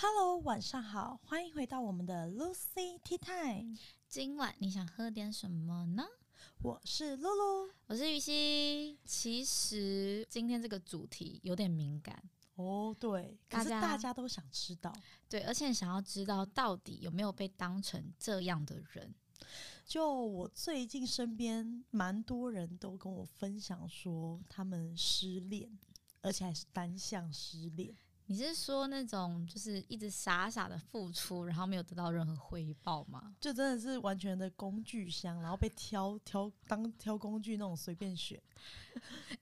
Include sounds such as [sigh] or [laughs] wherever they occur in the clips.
Hello，晚上好，欢迎回到我们的 Lucy Tea Time。今晚你想喝点什么呢？我是露露，我是玉溪。其实今天这个主题有点敏感哦，对，可是大家都想知道，对，而且想要知道到底有没有被当成这样的人。就我最近身边蛮多人都跟我分享说，他们失恋，而且还是单向失恋。你是说那种就是一直傻傻的付出，然后没有得到任何回报吗？就真的是完全的工具箱，然后被挑挑当挑工具那种随便选。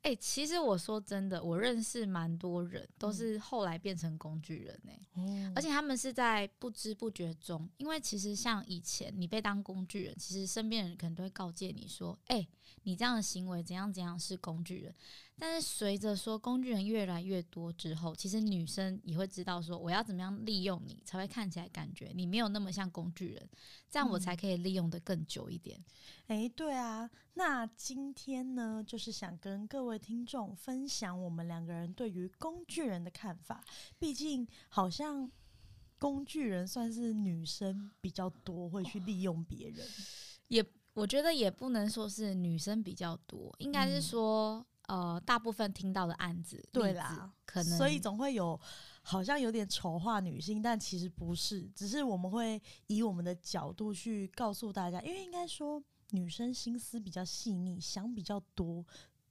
哎、欸，其实我说真的，我认识蛮多人都是后来变成工具人呢、欸。嗯、而且他们是在不知不觉中，因为其实像以前你被当工具人，其实身边人可能都会告诫你说：“哎、欸，你这样的行为怎样怎样是工具人。”但是随着说工具人越来越多之后，其实女生也会知道说，我要怎么样利用你，才会看起来感觉你没有那么像工具人，这样我才可以利用的更久一点。哎、嗯，对啊，那今天呢，就是想跟各位听众分享我们两个人对于工具人的看法。毕竟好像工具人算是女生比较多会去利用别人，也我觉得也不能说是女生比较多，应该是说。嗯呃，大部分听到的案子，对啦，可能所以总会有好像有点丑化女性，但其实不是，只是我们会以我们的角度去告诉大家，因为应该说女生心思比较细腻，想比较多。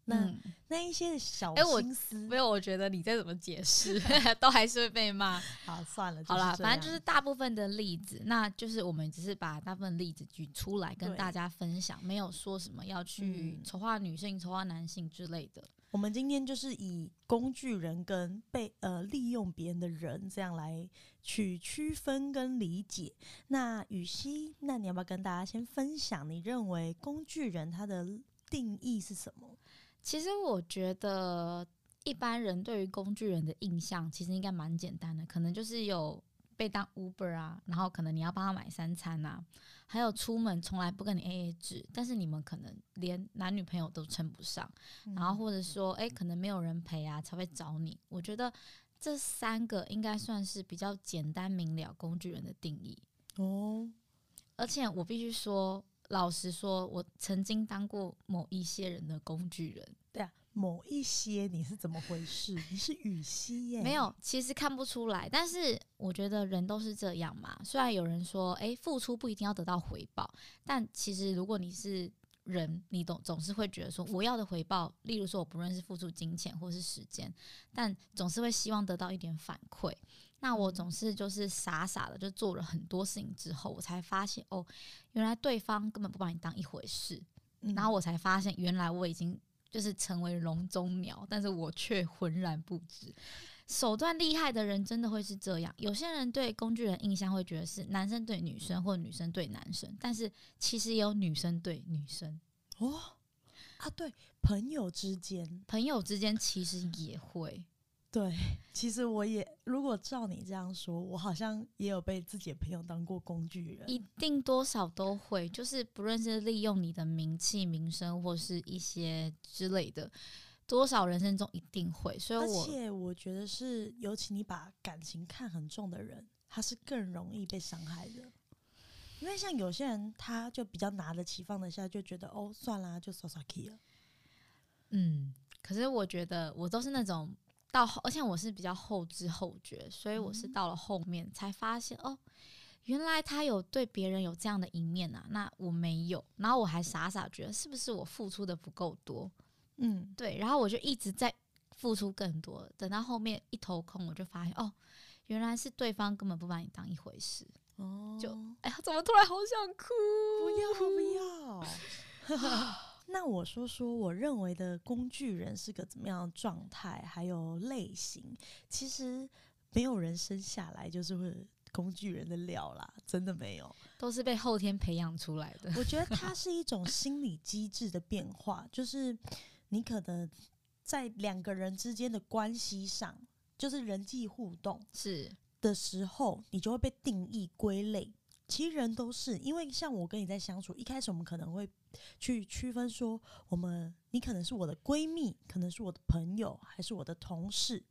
那、嗯、那一些小心思，没有，我觉得你再怎么解释，[laughs] 都还是会被骂。[laughs] 好，算了，好了，反正就是大部分的例子，那就是我们只是把大部分例子举出来跟大家分享，没有说什么要去丑化女性、丑化男性之类的。我们今天就是以工具人跟被呃利用别人的人这样来去区分跟理解。那雨熙，那你要不要跟大家先分享，你认为工具人他的定义是什么？其实我觉得一般人对于工具人的印象其实应该蛮简单的，可能就是有被当 Uber 啊，然后可能你要帮他买三餐啊，还有出门从来不跟你 AA 制，但是你们可能连男女朋友都称不上，然后或者说哎可能没有人陪啊才会找你。我觉得这三个应该算是比较简单明了工具人的定义哦，而且我必须说。老实说，我曾经当过某一些人的工具人。对啊，某一些你是怎么回事？你是雨熙耶？没有，其实看不出来。但是我觉得人都是这样嘛。虽然有人说，哎，付出不一定要得到回报，但其实如果你是人，你总总是会觉得说，我要的回报，例如说，我不论是付出金钱或是时间，但总是会希望得到一点反馈。那我总是就是傻傻的就做了很多事情之后，我才发现哦，原来对方根本不把你当一回事。嗯、然后我才发现，原来我已经就是成为笼中鸟，但是我却浑然不知。手段厉害的人真的会是这样。有些人对工具人印象会觉得是男生对女生或女生对男生，但是其实也有女生对女生哦。啊，对，朋友之间，朋友之间其实也会。对，[laughs] 其实我也，如果照你这样说，我好像也有被自己的朋友当过工具人，一定多少都会，就是不论是利用你的名气、名声，或是一些之类的，多少人生中一定会。所以我，而且我觉得是，尤其你把感情看很重的人，他是更容易被伤害的，因为像有些人，他就比较拿得起放得下，就觉得哦，算啦，就耍耍气了。嗯，可是我觉得我都是那种。到，而且我是比较后知后觉，所以我是到了后面才发现，哦，原来他有对别人有这样的一面啊，那我没有，然后我还傻傻觉得是不是我付出的不够多，嗯，对，然后我就一直在付出更多，等到后面一头空，我就发现，哦，原来是对方根本不把你当一回事，哦，就，哎呀，怎么突然好想哭？不要不 [laughs] 要。[laughs] [laughs] 那我说说我认为的工具人是个怎么样的状态，还有类型。其实没有人生下来就是会工具人的料啦，真的没有，都是被后天培养出来的。我觉得 [laughs] 它是一种心理机制的变化，就是你可能在两个人之间的关系上，就是人际互动是的时候，你就会被定义归类。其实人都是，因为像我跟你在相处，一开始我们可能会去区分说，我们你可能是我的闺蜜，可能是我的朋友，还是我的同事。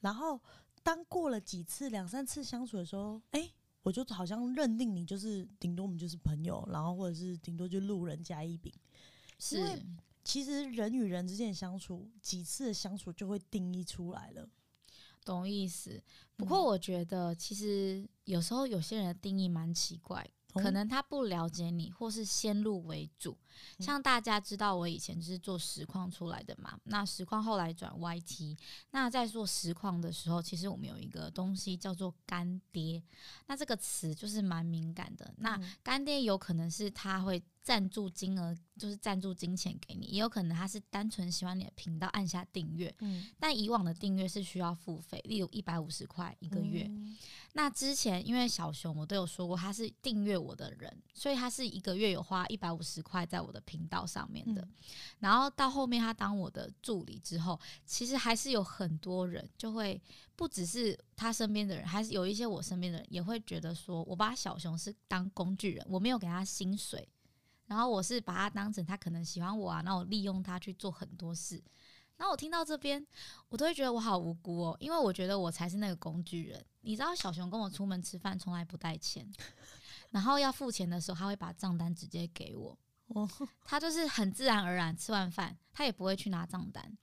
然后当过了几次、两三次相处的时候，哎、欸，我就好像认定你就是顶多我们就是朋友，然后或者是顶多就路人甲乙丙。是，其实人与人之间的相处，几次的相处就会定义出来了。懂意思？不过我觉得，其实有时候有些人的定义蛮奇怪。可能他不了解你，或是先入为主。像大家知道，我以前就是做实况出来的嘛。那实况后来转 YT。那在做实况的时候，其实我们有一个东西叫做干爹。那这个词就是蛮敏感的。那干爹有可能是他会赞助金额，就是赞助金钱给你；也有可能他是单纯喜欢你的频道，按下订阅。但以往的订阅是需要付费，例如一百五十块一个月。那之前因为小熊我都有说过，他是订阅我的人，所以他是一个月有花一百五十块在我的频道上面的。然后到后面他当我的助理之后，其实还是有很多人就会不只是他身边的人，还是有一些我身边的人也会觉得说，我把小熊是当工具人，我没有给他薪水，然后我是把他当成他可能喜欢我啊，然后我利用他去做很多事。然后我听到这边，我都会觉得我好无辜哦，因为我觉得我才是那个工具人。你知道，小熊跟我出门吃饭从来不带钱，然后要付钱的时候，他会把账单直接给我。[laughs] 他就是很自然而然吃完饭，他也不会去拿账单，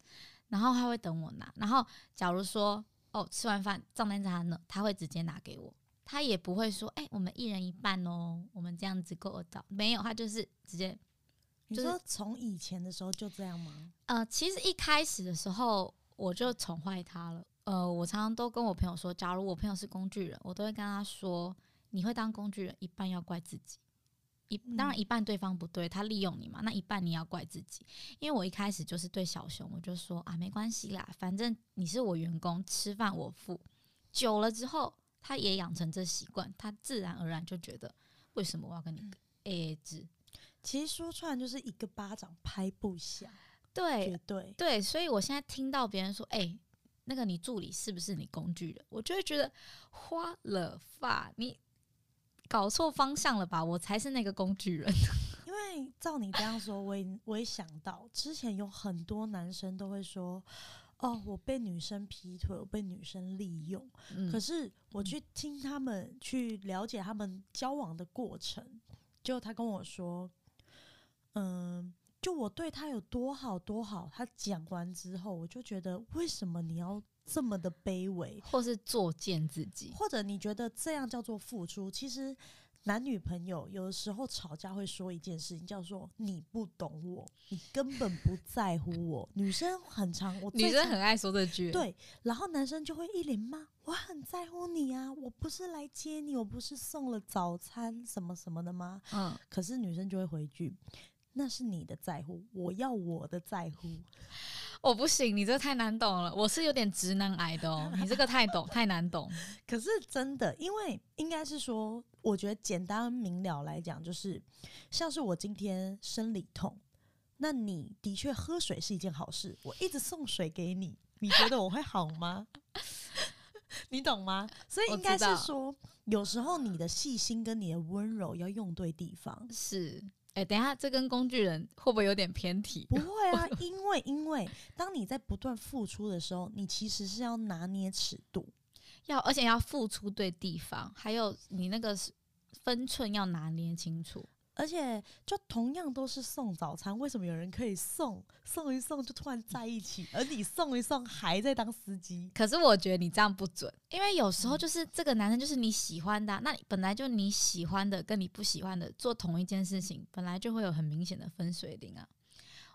然后他会等我拿。然后假如说哦，吃完饭账单在他那，他会直接拿给我，他也不会说哎，我们一人一半哦，我们这样子够得到没有？他就是直接。你说从以前的时候就这样吗？呃，其实一开始的时候我就宠坏他了。呃，我常常都跟我朋友说，假如我朋友是工具人，我都会跟他说，你会当工具人，一半要怪自己，一当然一半对方不对，他利用你嘛，那一半你要怪自己。因为我一开始就是对小熊，我就说啊，没关系啦，反正你是我员工，吃饭我付。久了之后，他也养成这习惯，他自然而然就觉得，为什么我要跟你 AA 制？其实说出来就是一个巴掌拍不响，对，绝对对，所以我现在听到别人说，哎、欸，那个你助理是不是你工具人？我就会觉得花了发，你搞错方向了吧？我才是那个工具人。[laughs] 因为照你这样说，我也我也想到之前有很多男生都会说，哦，我被女生劈腿，我被女生利用。嗯、可是我去听他们，去了解他们交往的过程，就他跟我说。嗯，就我对他有多好多好，他讲完之后，我就觉得为什么你要这么的卑微，或是作贱自己，或者你觉得这样叫做付出？其实男女朋友有的时候吵架会说一件事情，叫做你不懂我，你根本不在乎我。女生很常，我女生很爱说这句，对，然后男生就会一脸骂，我很在乎你啊，我不是来接你，我不是送了早餐什么什么的吗？嗯，可是女生就会回句。那是你的在乎，我要我的在乎。[laughs] 我不行，你这个太难懂了。我是有点直男癌的哦，你这个太懂，[laughs] 太难懂。可是真的，因为应该是说，我觉得简单明了来讲，就是像是我今天生理痛，那你的确喝水是一件好事。我一直送水给你，你觉得我会好吗？[laughs] 你懂吗？所以应该是说，有时候你的细心跟你的温柔要用对地方。是。哎、欸，等一下，这跟工具人会不会有点偏题？不会啊，[laughs] [laughs] 因为因为当你在不断付出的时候，你其实是要拿捏尺度，要而且要付出对地方，还有你那个分寸要拿捏清楚。而且，就同样都是送早餐，为什么有人可以送送一送就突然在一起，而你送一送还在当司机？可是我觉得你这样不准，因为有时候就是这个男生就是你喜欢的啊，那本来就你喜欢的跟你不喜欢的做同一件事情，本来就会有很明显的分水岭啊。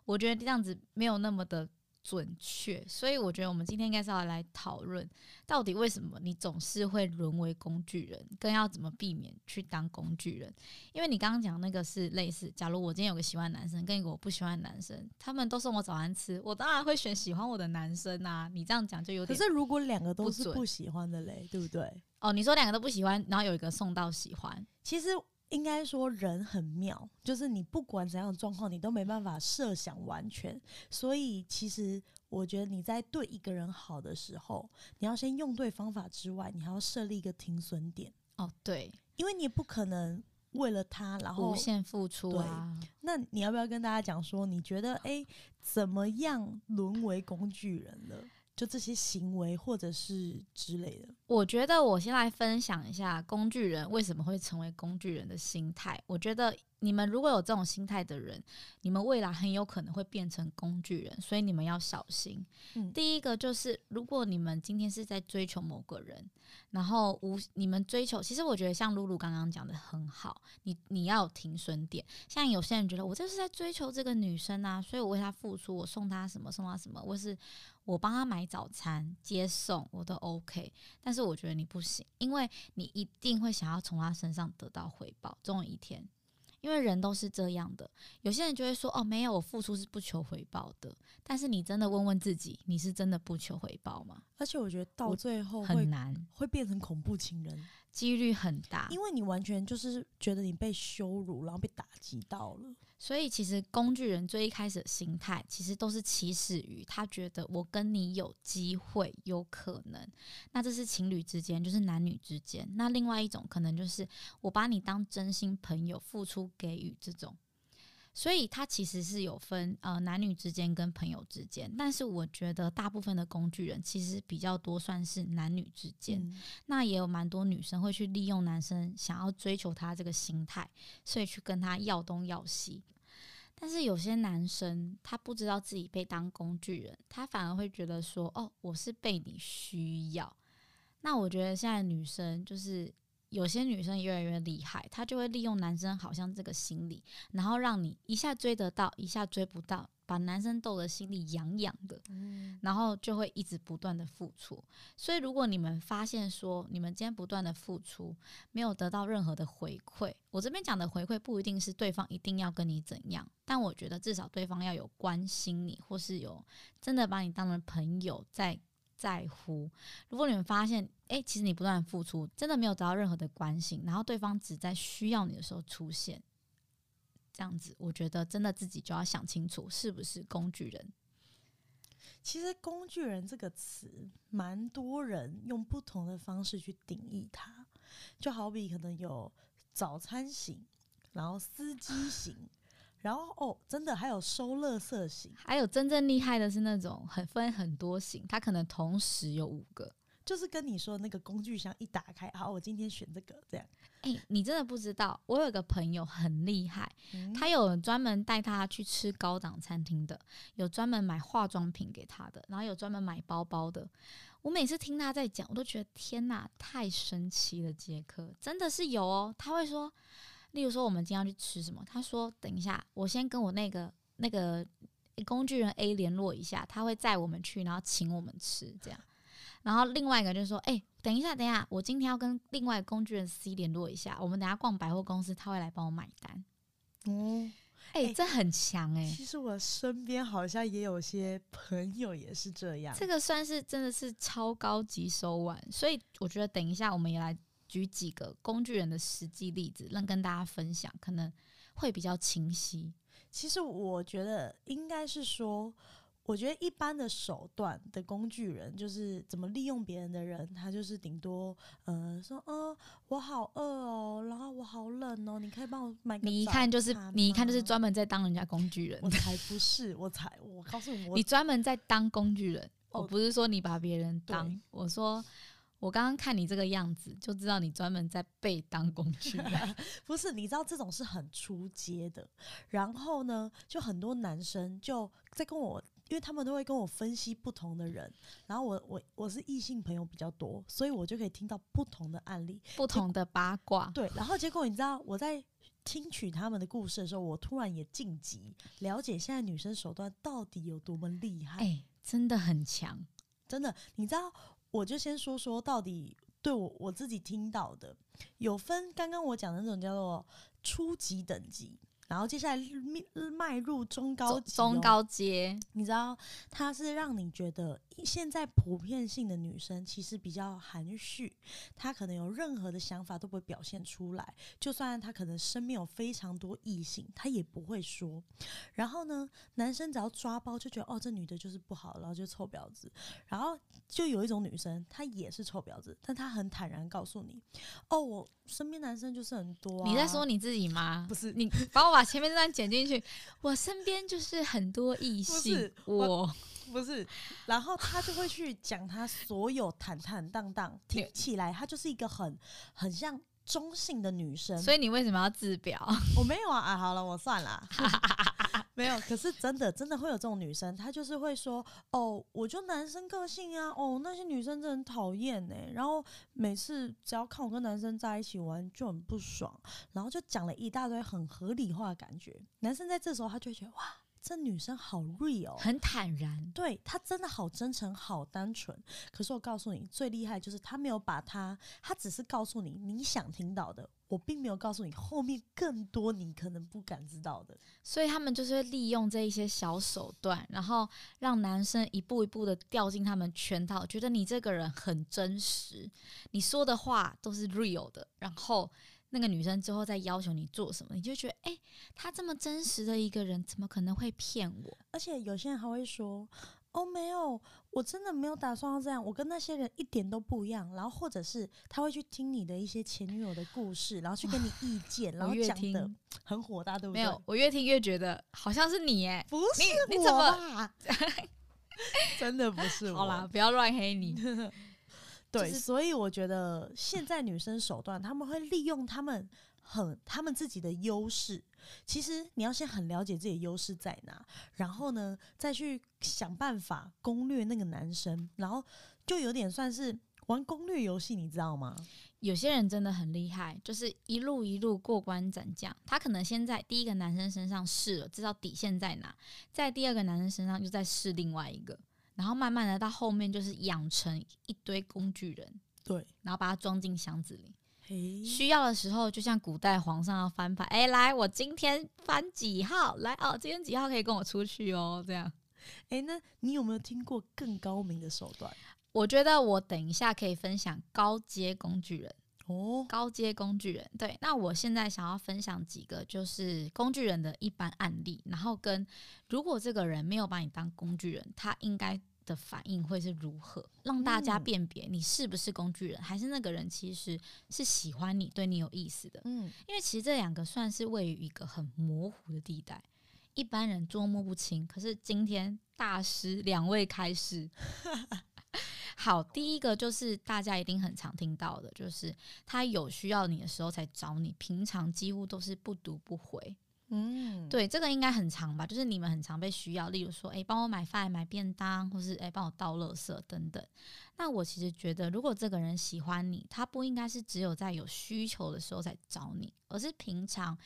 我觉得这样子没有那么的。准确，所以我觉得我们今天应该是要来讨论，到底为什么你总是会沦为工具人，更要怎么避免去当工具人。因为你刚刚讲那个是类似，假如我今天有个喜欢男生，跟一个我不喜欢的男生，他们都送我早餐吃，我当然会选喜欢我的男生啊。你这样讲就有点，可是如果两个都是不喜欢的嘞，对不对？哦，你说两个都不喜欢，然后有一个送到喜欢，其实。应该说人很妙，就是你不管怎样的状况，你都没办法设想完全。所以其实我觉得你在对一个人好的时候，你要先用对方法之外，你还要设立一个停损点。哦，对，因为你也不可能为了他然后无限付出啊。那你要不要跟大家讲说，你觉得诶，怎么样沦为工具人了？就这些行为或者是之类的。我觉得我先来分享一下工具人为什么会成为工具人的心态。我觉得。你们如果有这种心态的人，你们未来很有可能会变成工具人，所以你们要小心。嗯，第一个就是，如果你们今天是在追求某个人，然后无你们追求，其实我觉得像露露刚刚讲的很好，你你要有停损点。像有些人觉得我就是在追求这个女生啊，所以我为她付出，我送她什么送她什么，我是我帮他买早餐接送我都 OK。但是我觉得你不行，因为你一定会想要从他身上得到回报，总有一天。因为人都是这样的，有些人就会说：“哦，没有，我付出是不求回报的。”但是你真的问问自己，你是真的不求回报吗？而且我觉得到最后很难，会变成恐怖情人，几率很大，因为你完全就是觉得你被羞辱，然后被打击到了。所以，其实工具人最一开始的心态，其实都是起始于他觉得我跟你有机会，有可能。那这是情侣之间，就是男女之间。那另外一种可能就是我把你当真心朋友，付出给予这种。所以，他其实是有分呃男女之间跟朋友之间，但是我觉得大部分的工具人其实比较多算是男女之间。嗯、那也有蛮多女生会去利用男生想要追求他这个心态，所以去跟他要东要西。但是有些男生他不知道自己被当工具人，他反而会觉得说：“哦，我是被你需要。”那我觉得现在女生就是。有些女生越来越厉害，她就会利用男生好像这个心理，然后让你一下追得到，一下追不到，把男生逗得心里痒痒的，嗯，然后就会一直不断的付出。所以如果你们发现说你们今天不断的付出，没有得到任何的回馈，我这边讲的回馈不一定是对方一定要跟你怎样，但我觉得至少对方要有关心你，或是有真的把你当成朋友在。在乎。如果你们发现，哎、欸，其实你不断付出，真的没有得到任何的关心，然后对方只在需要你的时候出现，这样子，我觉得真的自己就要想清楚，是不是工具人。其实“工具人”这个词，蛮多人用不同的方式去定义它，就好比可能有早餐型，然后司机型。然后哦，真的还有收垃圾型，还有真正厉害的是那种很分很多型，他可能同时有五个，就是跟你说那个工具箱一打开，好，我今天选这个这样。哎，你真的不知道，我有个朋友很厉害，嗯、他有专门带他去吃高档餐厅的，有专门买化妆品给他的，然后有专门买包包的。我每次听他在讲，我都觉得天哪，太神奇了，杰克真的是有哦，他会说。例如说，我们今天要去吃什么？他说：“等一下，我先跟我那个那个工具人 A 联络一下，他会载我们去，然后请我们吃这样。然后另外一个就是说，哎、欸，等一下，等一下，我今天要跟另外工具人 C 联络一下，我们等下逛百货公司，他会来帮我买单。哦，哎、欸，这很强哎、欸。其实我身边好像也有些朋友也是这样。这个算是真的是超高级手腕，所以我觉得等一下我们也来。”举几个工具人的实际例子，让跟大家分享，可能会比较清晰。其实我觉得应该是说，我觉得一般的手段的工具人，就是怎么利用别人的人，他就是顶多呃说，哦，我好饿哦，然后我好冷哦，你可以帮我买个。你一看就是，你一看就是专门在当人家工具人。我才不是，我才，我告诉你，[laughs] 你专门在当工具人。我不是说你把别人当，我说。我刚刚看你这个样子，就知道你专门在被当工具人。[laughs] 不是，你知道这种是很出街的。然后呢，就很多男生就在跟我，因为他们都会跟我分析不同的人。然后我我我是异性朋友比较多，所以我就可以听到不同的案例、不同的八卦。对，然后结果你知道我在听取他们的故事的时候，我突然也晋级了解现在女生手段到底有多么厉害。哎，真的很强，真的，你知道。我就先说说到底，对我我自己听到的有分，刚刚我讲的那种叫做初级等级。然后接下来迈入中高级、中高阶，你知道，它是让你觉得现在普遍性的女生其实比较含蓄，她可能有任何的想法都不会表现出来，就算她可能身边有非常多异性，她也不会说。然后呢，男生只要抓包就觉得哦，这女的就是不好，然后就臭婊子。然后就有一种女生，她也是臭婊子，但她很坦然告诉你，哦，我身边男生就是很多啊。你在说你自己吗？不是，你 [laughs] 把我把。前面这段剪进去，我身边就是很多异性，我不是，然后他就会去讲他所有坦坦荡荡，听起来他就是一个很很像中性的女生。所以你为什么要自表？我没有啊，啊，好了，我算了。[laughs] 没有，可是真的真的会有这种女生，她就是会说哦，我就男生个性啊，哦，那些女生真的很讨厌呢。然后每次只要看我跟男生在一起玩就很不爽，然后就讲了一大堆很合理化的感觉。男生在这时候他就觉得哇，这女生好 real，很坦然，对，她真的好真诚，好单纯。可是我告诉你，最厉害就是她没有把她，她只是告诉你你想听到的。我并没有告诉你后面更多你可能不敢知道的，所以他们就是会利用这一些小手段，然后让男生一步一步的掉进他们圈套，觉得你这个人很真实，你说的话都是 real 的，然后那个女生之后再要求你做什么，你就觉得，哎，他这么真实的一个人，怎么可能会骗我？而且有些人还会说。哦，没有，我真的没有打算要这样。我跟那些人一点都不一样。然后，或者是他会去听你的一些前女友的故事，然后去给你意见，[laughs] 然后讲的很火大，对不对？没有，我越听越觉得好像是你哎，不是你，你怎么？[laughs] 真的不是我。好啦，不要乱黑你。[laughs] 对，就是、所以我觉得 [sighs] 现在女生手段，他们会利用他们很他们自己的优势。其实你要先很了解自己的优势在哪，然后呢，再去想办法攻略那个男生，然后就有点算是玩攻略游戏，你知道吗？有些人真的很厉害，就是一路一路过关斩将。他可能先在第一个男生身上试了，知道底线在哪，在第二个男生身上又再试另外一个，然后慢慢的到后面就是养成一堆工具人，对，然后把它装进箱子里。需要的时候，就像古代皇上要翻牌，哎，来，我今天翻几号？来哦，今天几号可以跟我出去哦？这样，哎，那你有没有听过更高明的手段？我觉得我等一下可以分享高阶工具人哦，高阶工具人。对，那我现在想要分享几个就是工具人的一般案例，然后跟如果这个人没有把你当工具人，他应该。的反应会是如何？让大家辨别你是不是工具人，嗯、还是那个人其实是喜欢你、对你有意思的？嗯，因为其实这两个算是位于一个很模糊的地带，一般人捉摸不清。可是今天大师两位开示，[laughs] 好，第一个就是大家一定很常听到的，就是他有需要你的时候才找你，平常几乎都是不读不回。嗯，对，这个应该很常吧？就是你们很常被需要，例如说，诶，帮我买饭、买便当，或是哎，帮我倒垃圾等等。那我其实觉得，如果这个人喜欢你，他不应该是只有在有需求的时候才找你，而是平常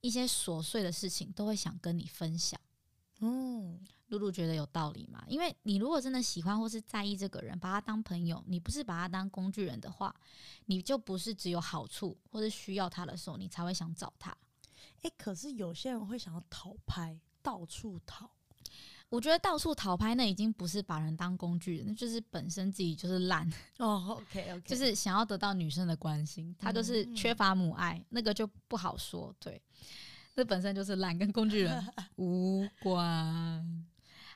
一些琐碎的事情都会想跟你分享。嗯，露露觉得有道理嘛？因为你如果真的喜欢或是在意这个人，把他当朋友，你不是把他当工具人的话，你就不是只有好处或者需要他的时候，你才会想找他。诶，可是有些人会想要讨拍，到处讨。我觉得到处讨拍，那已经不是把人当工具人，那就是本身自己就是烂 [laughs] 哦。OK [laughs] OK，就是想要得到女生的关心，他就是缺乏母爱，嗯、那个就不好说。对，这本身就是懒，跟工具人 [laughs] 无关。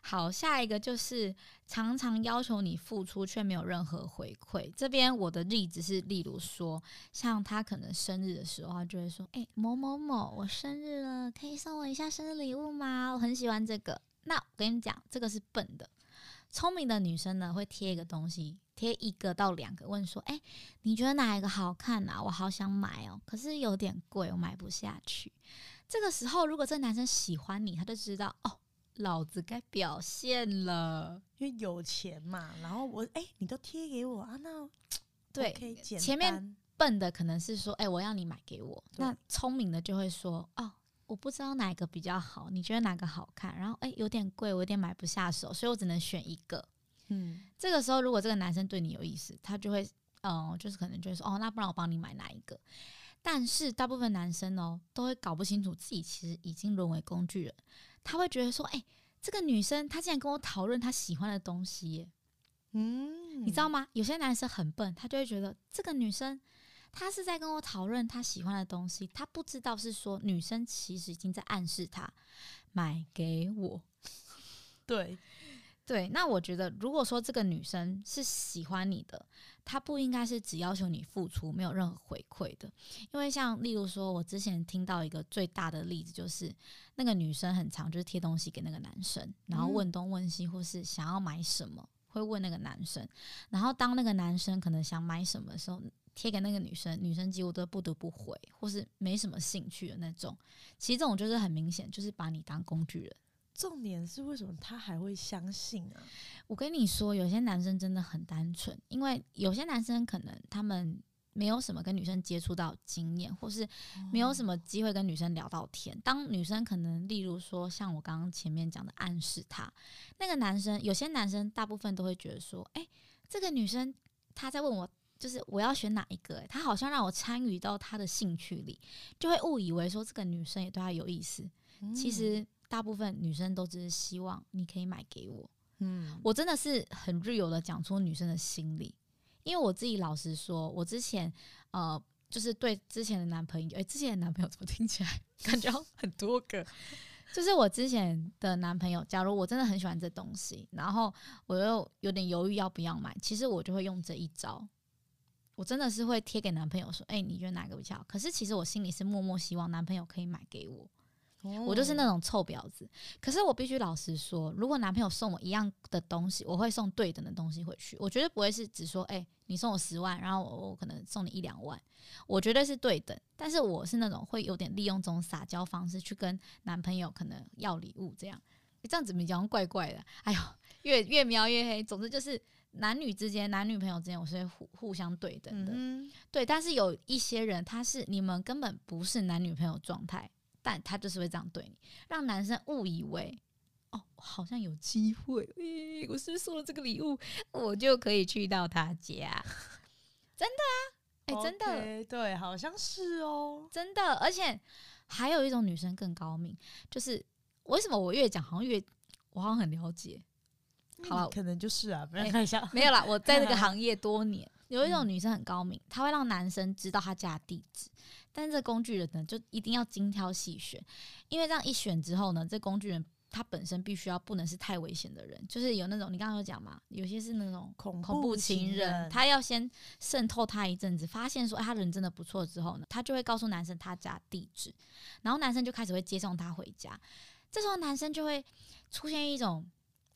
好，下一个就是常常要求你付出却没有任何回馈。这边我的例子是，例如说，像他可能生日的时候，他就会说：“诶、欸，某某某，我生日了，可以送我一下生日礼物吗？我很喜欢这个。”那我跟你讲，这个是笨的。聪明的女生呢，会贴一个东西，贴一个到两个，问说：“诶、欸，你觉得哪一个好看啊？我好想买哦，可是有点贵，我买不下去。”这个时候，如果这男生喜欢你，他就知道哦。老子该表现了，因为有钱嘛。然后我哎、欸，你都贴给我啊？那 [laughs] 对前面笨的可能是说，哎、欸，我要你买给我。那聪明的就会说，哦，我不知道哪个比较好，你觉得哪个好看？然后哎、欸，有点贵，我有点买不下手，所以我只能选一个。嗯，这个时候如果这个男生对你有意思，他就会，嗯，就是可能就会说，哦，那不然我帮你买哪一个？但是大部分男生哦，都会搞不清楚自己其实已经沦为工具人。他会觉得说：“哎、欸，这个女生她竟然跟我讨论她喜欢的东西耶，嗯，你知道吗？有些男生很笨，他就会觉得这个女生她是在跟我讨论她喜欢的东西，他不知道是说女生其实已经在暗示他买给我。对，对。那我觉得，如果说这个女生是喜欢你的，他不应该是只要求你付出，没有任何回馈的。因为像例如说，我之前听到一个最大的例子，就是那个女生很常就是贴东西给那个男生，然后问东问西，或是想要买什么，会问那个男生。然后当那个男生可能想买什么的时候，贴给那个女生，女生几乎都不得不回，或是没什么兴趣的那种。其实这种就是很明显，就是把你当工具人。重点是为什么他还会相信啊？我跟你说，有些男生真的很单纯，因为有些男生可能他们没有什么跟女生接触到经验，或是没有什么机会跟女生聊到天。当女生可能，例如说像我刚刚前面讲的暗示他，那个男生，有些男生大部分都会觉得说，诶，这个女生她在问我，就是我要选哪一个？诶，她好像让我参与到她的兴趣里，就会误以为说这个女生也对他有意思。其实。大部分女生都只是希望你可以买给我，嗯，我真的是很 real 的讲出女生的心理，因为我自己老实说，我之前呃，就是对之前的男朋友，诶，之前的男朋友怎么听起来感觉很多个？[laughs] 就是我之前的男朋友，假如我真的很喜欢这东西，然后我又有点犹豫要不要买，其实我就会用这一招，我真的是会贴给男朋友说，诶，你觉得哪个比较好？可是其实我心里是默默希望男朋友可以买给我。我就是那种臭婊子，可是我必须老实说，如果男朋友送我一样的东西，我会送对等的东西回去。我绝对不会是只说，哎、欸，你送我十万，然后我我可能送你一两万，我绝对是对等。但是我是那种会有点利用这种撒娇方式去跟男朋友可能要礼物，这样，这样子比较怪怪的。哎呦，越越描越黑。总之就是男女之间，男女朋友之间，我是会互互相对等的。嗯、对，但是有一些人，他是你们根本不是男女朋友状态。但他就是会这样对你，让男生误以为哦，好像有机会，欸，我是不是送了这个礼物，我就可以去到他家？[laughs] 真的啊，哎，欸，真的，okay, 对，好像是哦，真的。而且还有一种女生更高明，就是为什么我越讲好像越我好像很了解。好了，可能就是啊，不然看一下，欸，没有啦，我在这个 [laughs] 行业多年，有一种女生很高明，她会让男生知道她家的地址。但是这工具人呢，就一定要精挑细选，因为这样一选之后呢，这工具人他本身必须要不能是太危险的人，就是有那种你刚刚有讲嘛，有些是那种恐恐怖情人，他要先渗透他一阵子，发现说他人真的不错之后呢，他就会告诉男生他家地址，然后男生就开始会接送他回家，这时候男生就会出现一种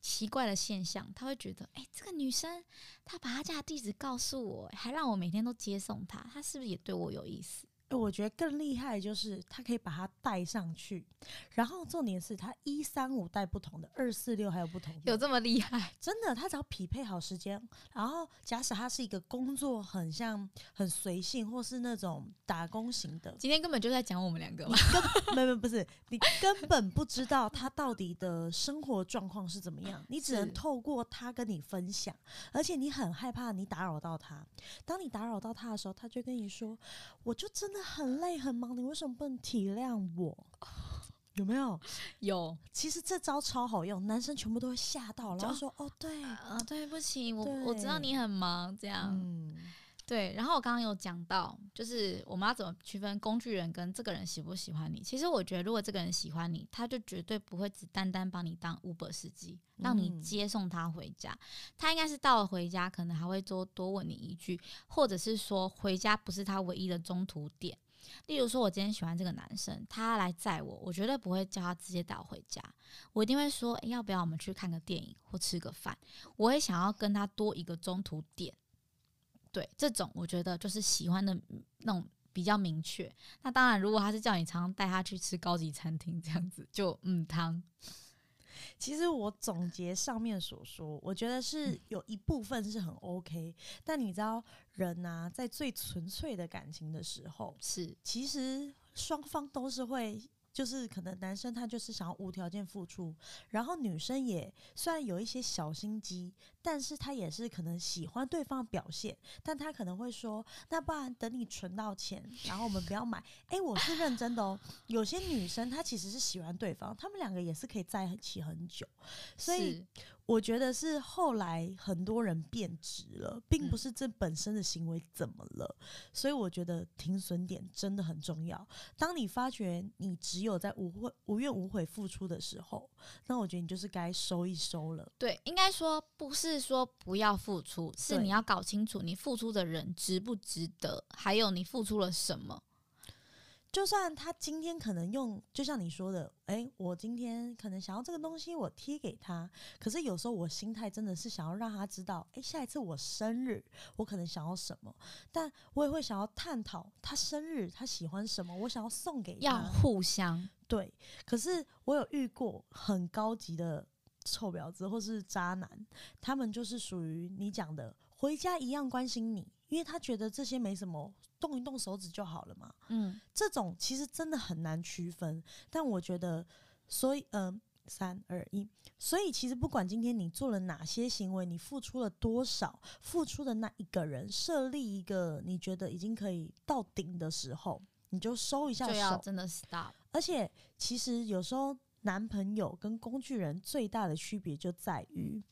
奇怪的现象，他会觉得，哎，这个女生她把她家地址告诉我，还让我每天都接送她，她是不是也对我有意思？我觉得更厉害的就是他可以把它带上去，然后重点是他一三五带不同的，二四六还有不同的，有这么厉害？真的，他只要匹配好时间，然后假使他是一个工作很像很随性，或是那种打工型的，今天根本就在讲我们两个嘛，没没不是，你根本不知道他到底的生活状况是怎么样，你只能透过他跟你分享，而且你很害怕你打扰到他，当你打扰到他的时候，他就跟你说，我就真的。很累很忙，你为什么不能体谅我？有没有？有。其实这招超好用，男生全部都会吓到，然后说：“哦，对啊，对不起，我我知道你很忙。”这样。嗯对，然后我刚刚有讲到，就是我们要怎么区分工具人跟这个人喜不喜欢你。其实我觉得，如果这个人喜欢你，他就绝对不会只单单帮你当 Uber 司机，让你接送他回家。嗯、他应该是到了回家，可能还会多多问你一句，或者是说回家不是他唯一的中途点。例如说，我今天喜欢这个男生，他来载我，我绝对不会叫他直接带我回家，我一定会说，诶，要不要我们去看个电影或吃个饭？我会想要跟他多一个中途点。对，这种我觉得就是喜欢的那种比较明确。那当然，如果他是叫你常常带他去吃高级餐厅这样子，就嗯汤。其实我总结上面所说，我觉得是有一部分是很 OK，嗯。但你知道，人呐，啊，在最纯粹的感情的时候，是其实双方都是会。就是可能男生他就是想要无条件付出，然后女生也虽然有一些小心机，但是他也是可能喜欢对方表现，但他可能会说，那不然等你存到钱，然后我们不要买。诶，我是认真的哦。有些女生她其实是喜欢对方，他们两个也是可以在一起很久，所以我觉得是后来很多人变质了，并不是这本身的行为怎么了，嗯、所以我觉得停损点真的很重要。当你发觉你只有在无悔、无怨无悔付出的时候，那我觉得你就是该收一收了。对，应该说不是说不要付出，是你要搞清楚你付出的人值不值得，还有你付出了什么。就算他今天可能用，就像你说的，哎、欸，我今天可能想要这个东西，我贴给他。可是有时候我心态真的是想要让他知道，哎、欸，下一次我生日，我可能想要什么，但我也会想要探讨他生日他喜欢什么，我想要送给他。要互相对。可是我有遇过很高级的臭婊子或是渣男，他们就是属于你讲的，回家一样关心你，因为他觉得这些没什么。动一动手指就好了嘛。嗯，这种其实真的很难区分。但我觉得，所以，嗯，三二一，所以其实不管今天你做了哪些行为，你付出了多少，付出的那一个人设立一个你觉得已经可以到顶的时候，你就收一下手，就要真的 stop。而且，其实有时候男朋友跟工具人最大的区别就在于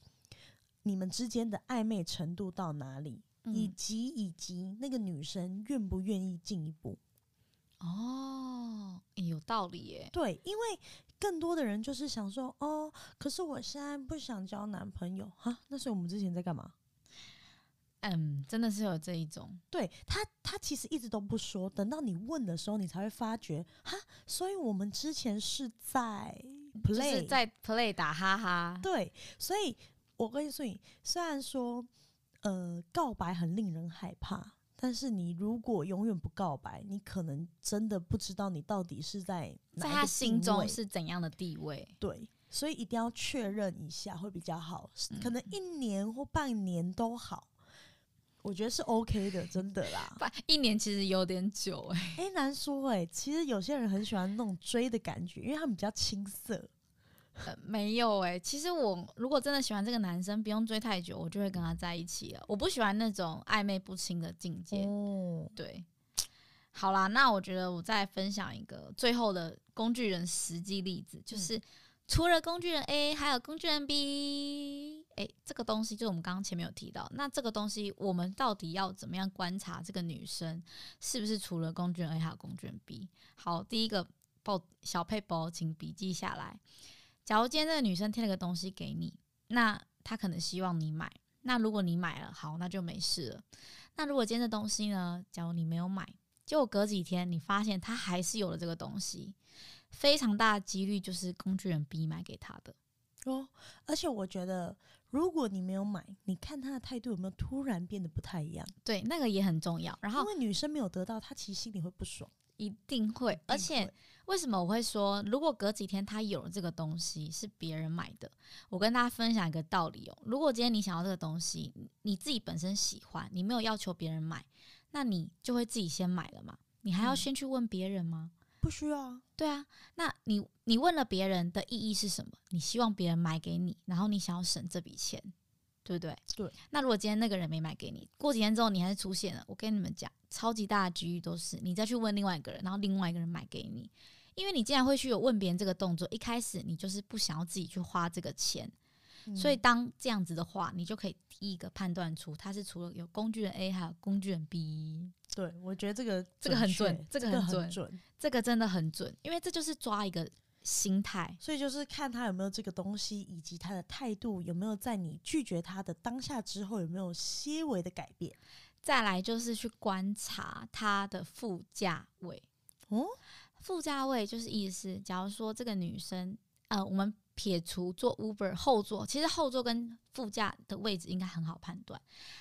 你们之间的暧昧程度到哪里。以及以及那个女生愿不愿意进一步？哦，有道理耶。对，因为更多的人就是想说，哦，可是我现在不想交男朋友哈，那所以我们之前在干嘛？嗯，真的是有这一种。对他，他其实一直都不说，等到你问的时候，你才会发觉哈，所以我们之前是在 play，就是在 play 打哈哈。对，所以我跟你说，虽然说。呃，告白很令人害怕，但是你如果永远不告白，你可能真的不知道你到底是在在他心中是怎样的地位。对，所以一定要确认一下会比较好，可能一年或半年都好，我觉得是 OK 的，真的啦。[laughs] 一年其实有点久哎、欸，哎、欸，难说哎、欸。其实有些人很喜欢那种追的感觉，因为他们比较青涩。呃，没有哎、欸，其实我如果真的喜欢这个男生，不用追太久，我就会跟他在一起了。我不喜欢那种暧昧不清的境界。哦，对，好啦，那我觉得我再分享一个最后的工具人实际例子，就是、嗯、除了工具人 A，还有工具人 B。哎，这个东西就是我们刚刚前面有提到，那这个东西我们到底要怎么样观察这个女生是不是除了工具人 A 还有工具人 B？好，第一个报小撇步，请笔记下来。假如今天这个女生贴了个东西给你，那她可能希望你买。那如果你买了，好，那就没事了。那如果今天这东西呢？假如你没有买，结果隔几天你发现她还是有了这个东西，非常大的几率就是工具人 B 买给她的哦。而且我觉得，如果你没有买，你看他的态度有没有突然变得不太一样？对，那个也很重要。然后，因为女生没有得到，她其实心里会不爽。一定会，而且为什么我会说，如果隔几天他有了这个东西是别人买的，我跟大家分享一个道理哦。如果今天你想要这个东西，你自己本身喜欢，你没有要求别人买，那你就会自己先买了嘛。你还要先去问别人吗？不需要啊。对啊，那你你问了别人的意义是什么？你希望别人买给你，然后你想要省这笔钱。对不对？对。那如果今天那个人没买给你，过几天之后你还是出现了，我跟你们讲，超级大的机遇都是你再去问另外一个人，然后另外一个人买给你，因为你既然会去有问别人这个动作，一开始你就是不想要自己去花这个钱，嗯、所以当这样子的话，你就可以第一个判断出他是除了有工具人 A 还有工具人 B。对，我觉得这个这个很准，这个很准，这个真的很准，因为这就是抓一个。心态，所以就是看他有没有这个东西，以及他的态度有没有在你拒绝他的当下之后有没有些微的改变。再来就是去观察他的副驾位。哦，副驾位就是意思，假如说这个女生，呃，我们撇除坐 Uber 后座，其实后座跟副驾的位置应该很好判断。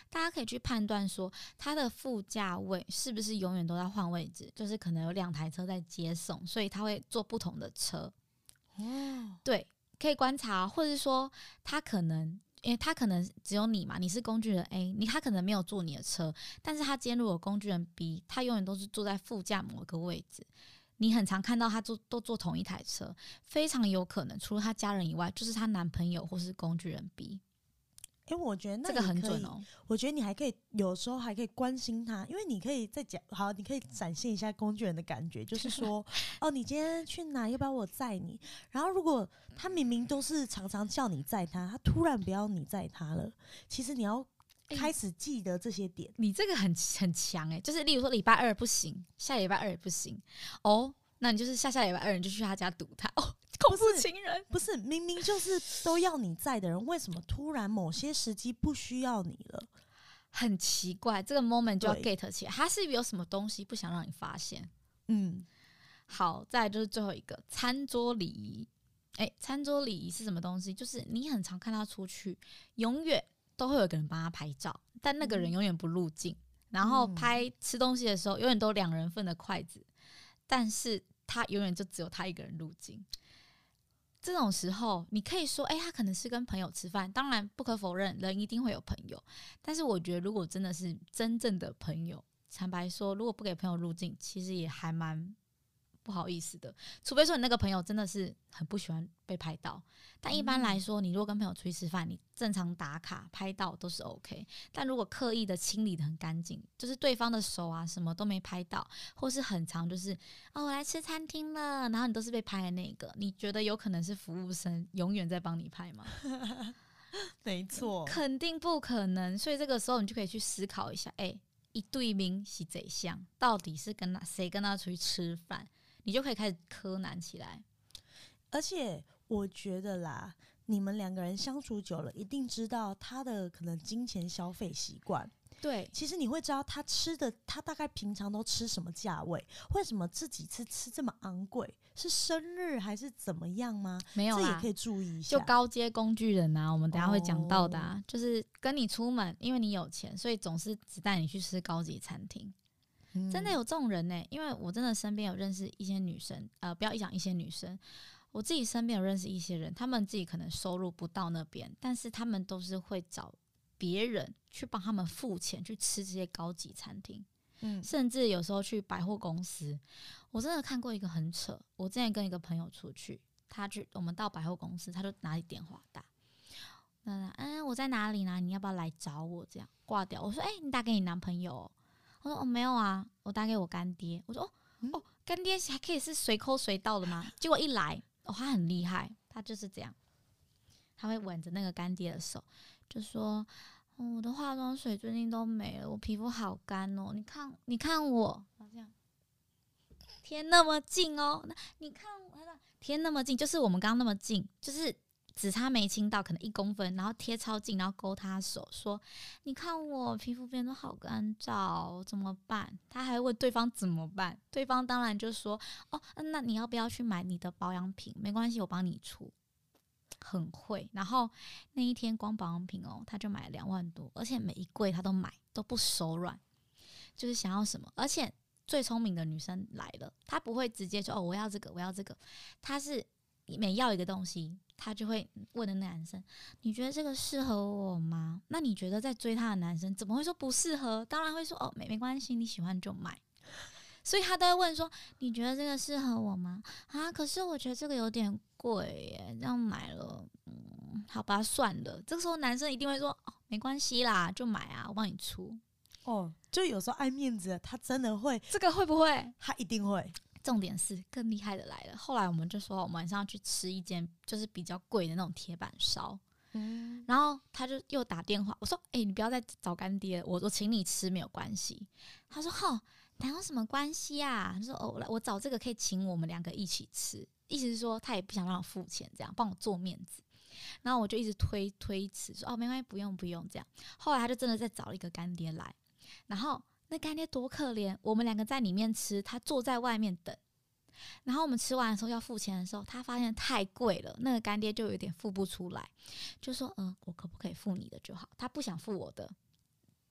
大家可以去判断说，他的副驾位是不是永远都在换位置，就是可能有两台车在接送，所以他会坐不同的车。哦，对，可以观察，或者是说他可能，因为他可能只有你嘛，你是工具人 A，你他可能没有坐你的车，但是他今天如果工具人 B，他永远都是坐在副驾某个位置，你很常看到他坐都坐同一台车，非常有可能除了他家人以外，就是他男朋友或是工具人 B。因为我觉得那这个很准哦。我觉得你还可以有时候还可以关心他，因为你可以再讲好，你可以展现一下工具人的感觉，[laughs] 就是说哦，你今天去哪？要不要我载你？然后如果他明明都是常常叫你载他，他突然不要你载他了，其实你要开始记得这些点。欸、你这个很很强诶，就是例如说礼拜二不行，下礼拜二也不行哦，那你就是下下礼拜二你就去他家堵他哦。恐怖情人不是，明明就是都要你在的人，为什么突然某些时机不需要你了？很奇怪，这个 moment 就要 get 起来，他是有什么东西不想让你发现？嗯，好，再就是最后一个餐桌礼仪。哎、欸，餐桌礼仪是什么东西？就是你很常看他出去，永远都会有个人帮他拍照，但那个人永远不入镜。然后拍吃东西的时候，永远都两人份的筷子，但是他永远就只有他一个人入镜。这种时候，你可以说，哎，他可能是跟朋友吃饭。当然，不可否认，人一定会有朋友。但是，我觉得如果真的是真正的朋友，坦白说，如果不给朋友入镜，其实也还蛮。不好意思的，除非说你那个朋友真的是很不喜欢被拍到，但一般来说，你如果跟朋友出去吃饭，你正常打卡拍到都是 OK。但如果刻意的清理的很干净，就是对方的手啊什么都没拍到，或是很长就是哦我来吃餐厅了，然后你都是被拍的那个，你觉得有可能是服务生永远在帮你拍吗？[laughs] 没错，肯定不可能。所以这个时候你就可以去思考一下，哎，一对明是贼像，到底是跟他谁跟他出去吃饭？你就可以开始柯南起来，而且我觉得啦，你们两个人相处久了，一定知道他的可能金钱消费习惯。对，其实你会知道他吃的，他大概平常都吃什么价位？为什么这几次吃这么昂贵？是生日还是怎么样吗？没有，这也可以注意一下。就高阶工具人啊，我们等下会讲到的啊，哦，就是跟你出门，因为你有钱，所以总是只带你去吃高级餐厅。真的有这种人呢、欸？因为我真的身边有认识一些女生，呃，不要一讲一些女生，我自己身边有认识一些人，他们自己可能收入不到那边，但是他们都是会找别人去帮他们付钱去吃这些高级餐厅，嗯，甚至有时候去百货公司，我真的看过一个很扯，我之前跟一个朋友出去，他去我们到百货公司，他就拿起电话打，嗯嗯，我在哪里呢？你要不要来找我？这样挂掉，我说，哎、欸，你打给你男朋友。我说哦，没有啊，我打给我干爹。我说哦、嗯、哦，干爹还可以是随扣随到的吗？[laughs] 结果一来哦，他很厉害，他就是这样，他会挽着那个干爹的手，就说、哦、我的化妆水最近都没了，我皮肤好干哦，你看你看我，这样贴那么近哦，那你看我贴那么近，就是我们刚刚那么近，就是。只差没亲到，可能一公分，然后贴超近，然后勾他手，说：“你看我皮肤变得好干燥，怎么办？”他还问对方怎么办，对方当然就说：“哦，那你要不要去买你的保养品？没关系，我帮你出。”很会。然后那一天光保养品哦，他就买了两万多，而且每一柜他都买，都不手软，就是想要什么。而且最聪明的女生来了，她不会直接说：“哦，我要这个，我要这个。”她是每要一个东西。他就会问的那男生：“你觉得这个适合我吗？”那你觉得在追他的男生怎么会说不适合？当然会说：“哦，没没关系，你喜欢就买。”所以他都会问说：“你觉得这个适合我吗？”啊，可是我觉得这个有点贵耶，这样买了，嗯，好吧，算了。这个时候男生一定会说：“哦，没关系啦，就买啊，我帮你出。”哦，就有时候爱面子，他真的会，这个会不会？他一定会。重点是更厉害的来了。后来我们就说，我们晚上要去吃一间就是比较贵的那种铁板烧。嗯，然后他就又打电话，我说：“哎、欸，你不要再找干爹，我我请你吃没有关系。”他说：“好，哪有什么关系啊？”他说：“哦，来，我找这个可以请我们两个一起吃。”意思是说他也不想让我付钱，这样帮我做面子。然后我就一直推推辞说：“哦，没关系，不用不用。”这样，后来他就真的再找了一个干爹来，然后。那干爹多可怜，我们两个在里面吃，他坐在外面等。然后我们吃完的时候要付钱的时候，他发现太贵了，那个干爹就有点付不出来，就说：“嗯，我可不可以付你的就好？”他不想付我的，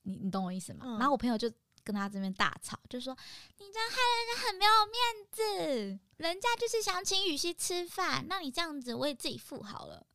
你你懂我意思吗？嗯。然后我朋友就跟他这边大吵，就说：“你这样害人家很没有面子，人家就是想请雨熙吃饭，那你这样子我也自己付好了。”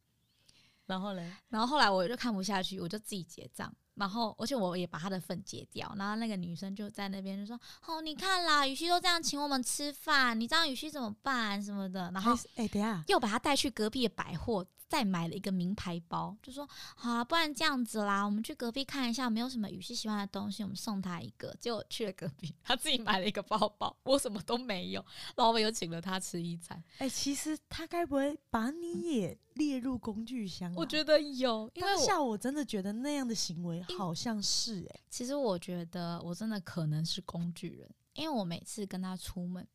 然后嘞，然后后来我就看不下去，我就自己结账。然后，而且我也把他的粉截掉。然后那个女生就在那边就说：“哦，你看啦，雨熙都这样请我们吃饭，你这样雨熙怎么办什么的？”然后，哎，等下，又把他带去隔壁的百货，再买了一个名牌包，就说好啊，不然这样子啦，我们去隔壁看一下，没有什么予晞喜欢的东西，我们送他一个。结果去了隔壁，他自己买了一个包包，我什么都没有，然后我们又请了他吃一餐。哎、欸，其实他该不会把你也列入工具箱、啊？我觉得有，因为当下我真的觉得那样的行为好像是哎、欸。其实我觉得我真的可能是工具人，因为我每次跟他出门。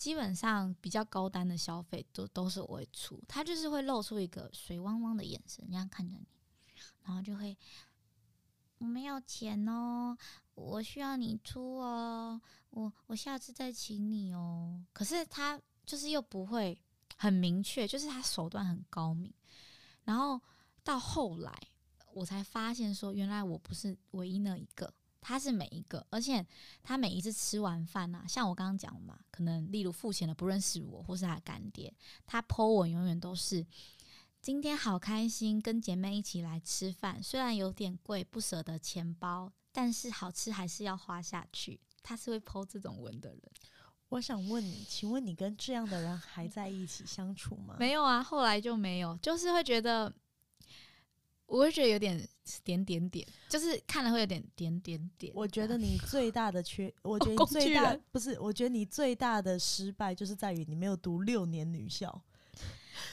基本上比较高单的消费都都是我会出，他就是会露出一个水汪汪的眼神，这样看着你，然后就会我没有钱哦，我需要你出哦，我我下次再请你哦。可是他就是又不会很明确，就是他手段很高明。然后到后来我才发现说，原来我不是唯一那一个。他是每一个，而且他每一次吃完饭呐、啊，像我刚刚讲嘛，可能例如付钱的不认识我，或是他的干爹，他 po 文永远都是今天好开心，跟姐妹一起来吃饭，虽然有点贵，不舍得钱包，但是好吃还是要花下去。他是会 po 这种文的人。我想问你，请问你跟这样的人还在一起相处吗？没有啊，后来就没有，就是会觉得。我会觉得有点点点点，就是看了会有点点点点。我觉得你最大的缺，我觉得你最大不是，我觉得你最大的失败就是在于你没有读六年女校。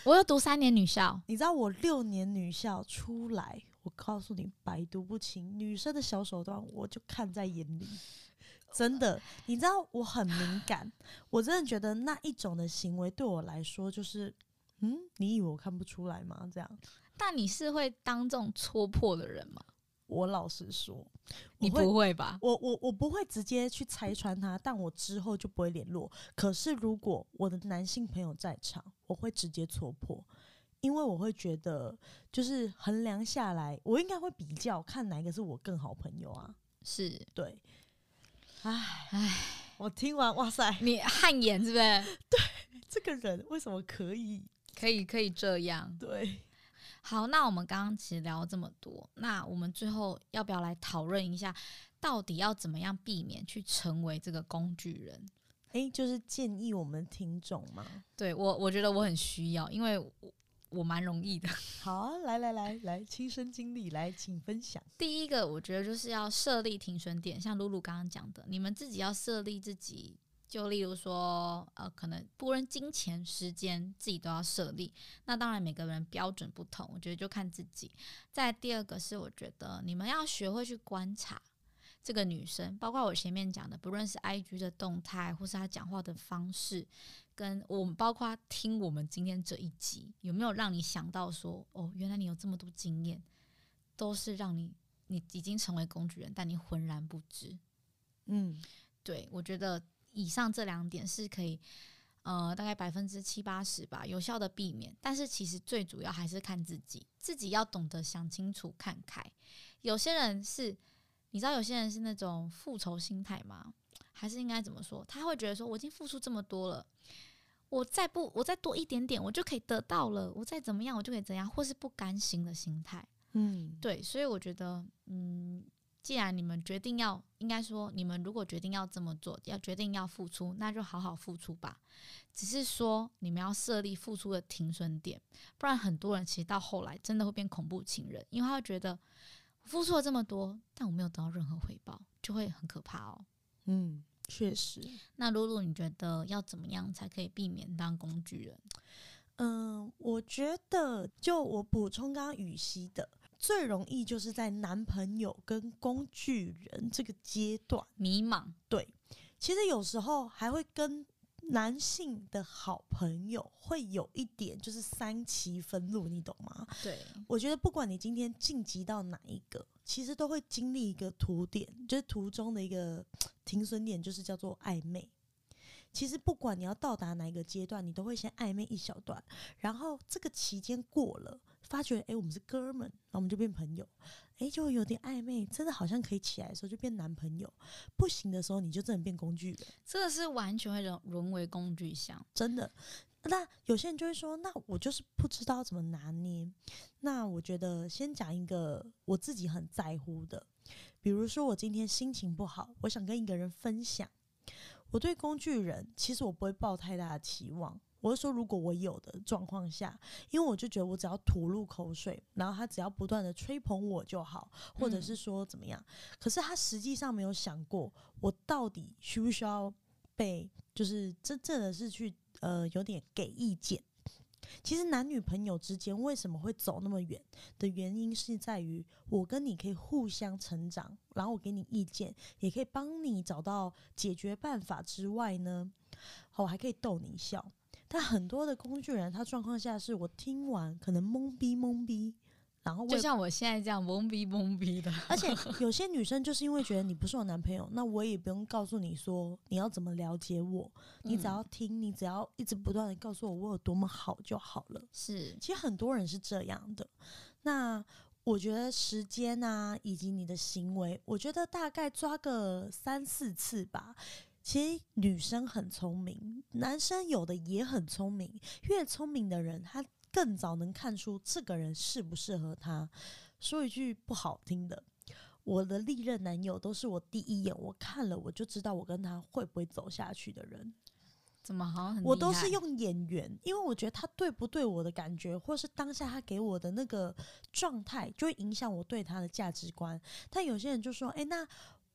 我有读三年女校，你知道我六年女校出来，我告诉你百毒不侵，女生的小手段我就看在眼里，真的。你知道我很敏感，我真的觉得那一种的行为对我来说就是，嗯，你以为我看不出来吗？这样。但你是会当众戳破的人吗？我老实说，你不会吧？我我我不会直接去拆穿他，但我之后就不会联络。可是如果我的男性朋友在场，我会直接戳破，因为我会觉得，就是衡量下来，我应该会比较看哪一个是我更好朋友啊。是对。唉唉，我听完，哇塞，你汗颜是不是？[laughs] 对，这个人为什么可以可以可以这样？对。好，那我们刚刚其实聊了这么多，那我们最后要不要来讨论一下，到底要怎么样避免去成为这个工具人？诶，就是建议我们听众吗？对我，我觉得我很需要，因为我我蛮容易的。[laughs] 好啊，来来来来，亲身经历来，请分享。第一个，我觉得就是要设立停损点，像露露刚刚讲的，你们自己要设立自己。就例如说，呃，可能不论金钱、时间，自己都要设立。那当然，每个人标准不同，我觉得就看自己。再第二个是，我觉得你们要学会去观察这个女生，包括我前面讲的，不论是 IG 的动态，或是她讲话的方式，跟我们包括听我们今天这一集，有没有让你想到说，哦，原来你有这么多经验，都是让你你已经成为工具人，但你浑然不知。嗯，对，我觉得。以上这两点是可以，呃，大概百分之七八十吧，有效的避免。但是其实最主要还是看自己，自己要懂得想清楚、看开。有些人是，你知道，有些人是那种复仇心态吗？还是应该怎么说？他会觉得说，我已经付出这么多了，我再不，我再多一点点，我就可以得到了。我再怎么样，我就可以怎样，或是不甘心的心态。嗯，对，所以我觉得，嗯。既然你们决定要，应该说你们如果决定要这么做，要决定要付出，那就好好付出吧。只是说你们要设立付出的停损点，不然很多人其实到后来真的会变恐怖情人，因为他会觉得付出了这么多，但我没有得到任何回报，就会很可怕哦。嗯，确实。那露露，你觉得要怎么样才可以避免当工具人？嗯，我觉得就我补充刚刚雨熙的。最容易就是在男朋友跟工具人这个阶段迷茫。对，其实有时候还会跟男性的好朋友会有一点就是三七分路，你懂吗？对，我觉得不管你今天晋级到哪一个，其实都会经历一个途点，就是途中的一个停损点，就是叫做暧昧。其实不管你要到达哪一个阶段，你都会先暧昧一小段，然后这个期间过了。发觉哎，我们是哥们，然后我们就变朋友，哎，就有点暧昧，真的好像可以起来的时候就变男朋友，不行的时候你就真的变工具人，这个是完全会沦沦为工具箱，真的。那有些人就会说，那我就是不知道怎么拿捏。那我觉得先讲一个我自己很在乎的，比如说我今天心情不好，我想跟一个人分享，我对工具人其实我不会抱太大的期望。我是说，如果我有的状况下，因为我就觉得我只要吐露口水，然后他只要不断的吹捧我就好，或者是说怎么样。嗯、可是他实际上没有想过，我到底需不需要被，就是真正的是去呃有点给意见。其实男女朋友之间为什么会走那么远的原因，是在于我跟你可以互相成长，然后我给你意见，也可以帮你找到解决办法之外呢，我还可以逗你笑。但很多的工具人，他状况下是我听完可能懵逼懵逼，然后就像我现在这样懵逼懵逼的。而且 [laughs] 有些女生就是因为觉得你不是我男朋友，那我也不用告诉你说你要怎么了解我，你只要听，你只要一直不断的告诉我我有多么好就好了。是，其实很多人是这样的。那我觉得时间啊，以及你的行为，我觉得大概抓个三四次吧。其实女生很聪明，男生有的也很聪明。越聪明的人，他更早能看出这个人适不适合他。说一句不好听的，我的历任男友都是我第一眼我看了我就知道我跟他会不会走下去的人。怎么好像很？我都是用眼缘，因为我觉得他对不对我的感觉，或是当下他给我的那个状态，就会影响我对他的价值观。但有些人就说：“哎，那。”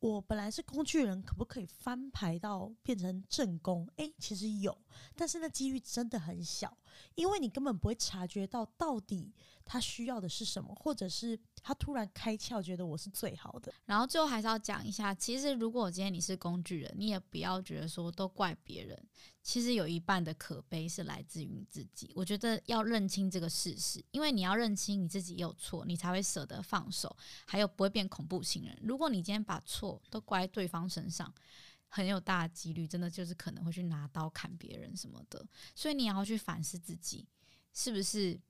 我本来是工具人，可不可以翻牌到变成正宫？诶，其实有，但是那几率真的很小，因为你根本不会察觉到到底他需要的是什么，或者是他突然开窍，觉得我是最好的。然后最后还是要讲一下，其实如果今天你是工具人，你也不要觉得说都怪别人。其实有一半的可悲是来自于你自己，我觉得要认清这个事实，因为你要认清你自己有错，你才会舍得放手，还有不会变恐怖情人。如果你今天把错都怪对方身上，很有大几率真的就是可能会去拿刀砍别人什么的。所以你要去反思自己是不是。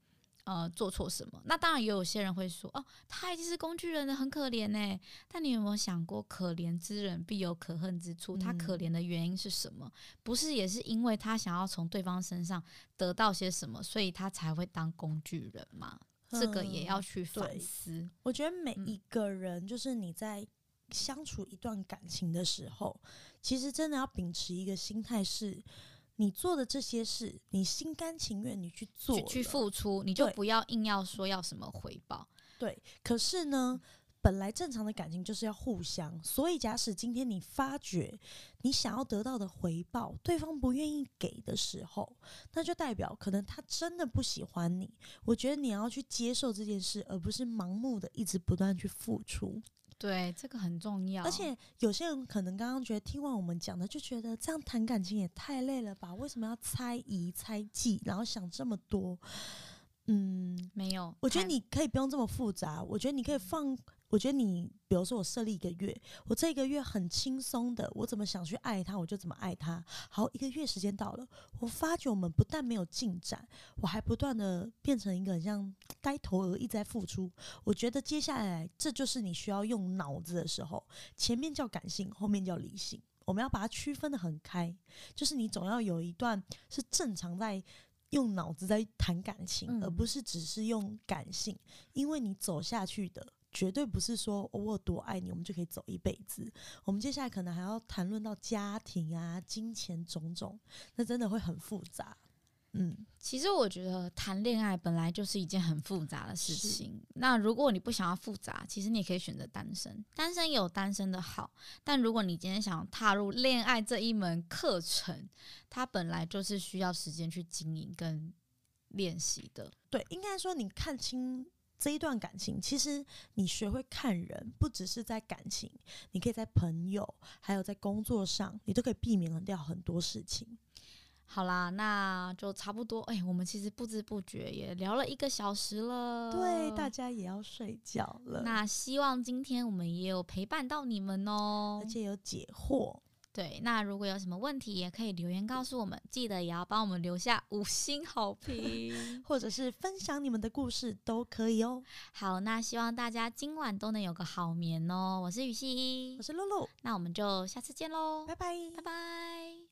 呃，做错什么？那当然也有些人会说，哦，他已经是工具人了，很可怜呢。但你有没有想过，可怜之人必有可恨之处？他可怜的原因是什么？不是也是因为他想要从对方身上得到些什么，所以他才会当工具人吗？嗯，这个也要去反思。我觉得每一个人，就是你在相处一段感情的时候，其实真的要秉持一个心态是。你做的这些事，你心甘情愿，你去做去，去付出，你就不要硬要说要什么回报。对，可是呢，本来正常的感情就是要互相，所以假使今天你发觉你想要得到的回报，对方不愿意给的时候，那就代表可能他真的不喜欢你。我觉得你要去接受这件事，而不是盲目的一直不断去付出。对，这个很重要。而且有些人可能刚刚觉得听完我们讲的，就觉得这样谈感情也太累了吧？为什么要猜疑、猜忌，然后想这么多？嗯，没有。我觉得你可以不用这么复杂。我觉得你可以放。我觉得你，比如说我设立一个月，我这个月很轻松的，我怎么想去爱他，我就怎么爱他。好，一个月时间到了，我发觉我们不但没有进展，我还不断的变成一个很像呆头鹅，一直在付出。我觉得接下来这就是你需要用脑子的时候，前面叫感性，后面叫理性，我们要把它区分的很开。就是你总要有一段是正常在用脑子在谈感情，嗯，而不是只是用感性，因为你走下去的。绝对不是说我有多爱你，我们就可以走一辈子。我们接下来可能还要谈论到家庭啊、金钱种种，那真的会很复杂。嗯，其实我觉得谈恋爱本来就是一件很复杂的事情。那如果你不想要复杂，其实你也可以选择单身。单身有单身的好，但如果你今天想踏入恋爱这一门课程，它本来就是需要时间去经营跟练习的。对，应该说你看清。这一段感情，其实你学会看人，不只是在感情，你可以在朋友，还有在工作上，你都可以避免掉很多事情。好啦，那就差不多。哎，我们其实不知不觉也聊了一个小时了，对，大家也要睡觉了。那希望今天我们也有陪伴到你们哦，而且有解惑。对，那如果有什么问题，也可以留言告诉我们。记得也要帮我们留下五星好评，[laughs] 或者是分享你们的故事都可以哦。好，那希望大家今晚都能有个好眠哦。我是雨欣，我是露露，那我们就下次见喽，拜拜，拜拜。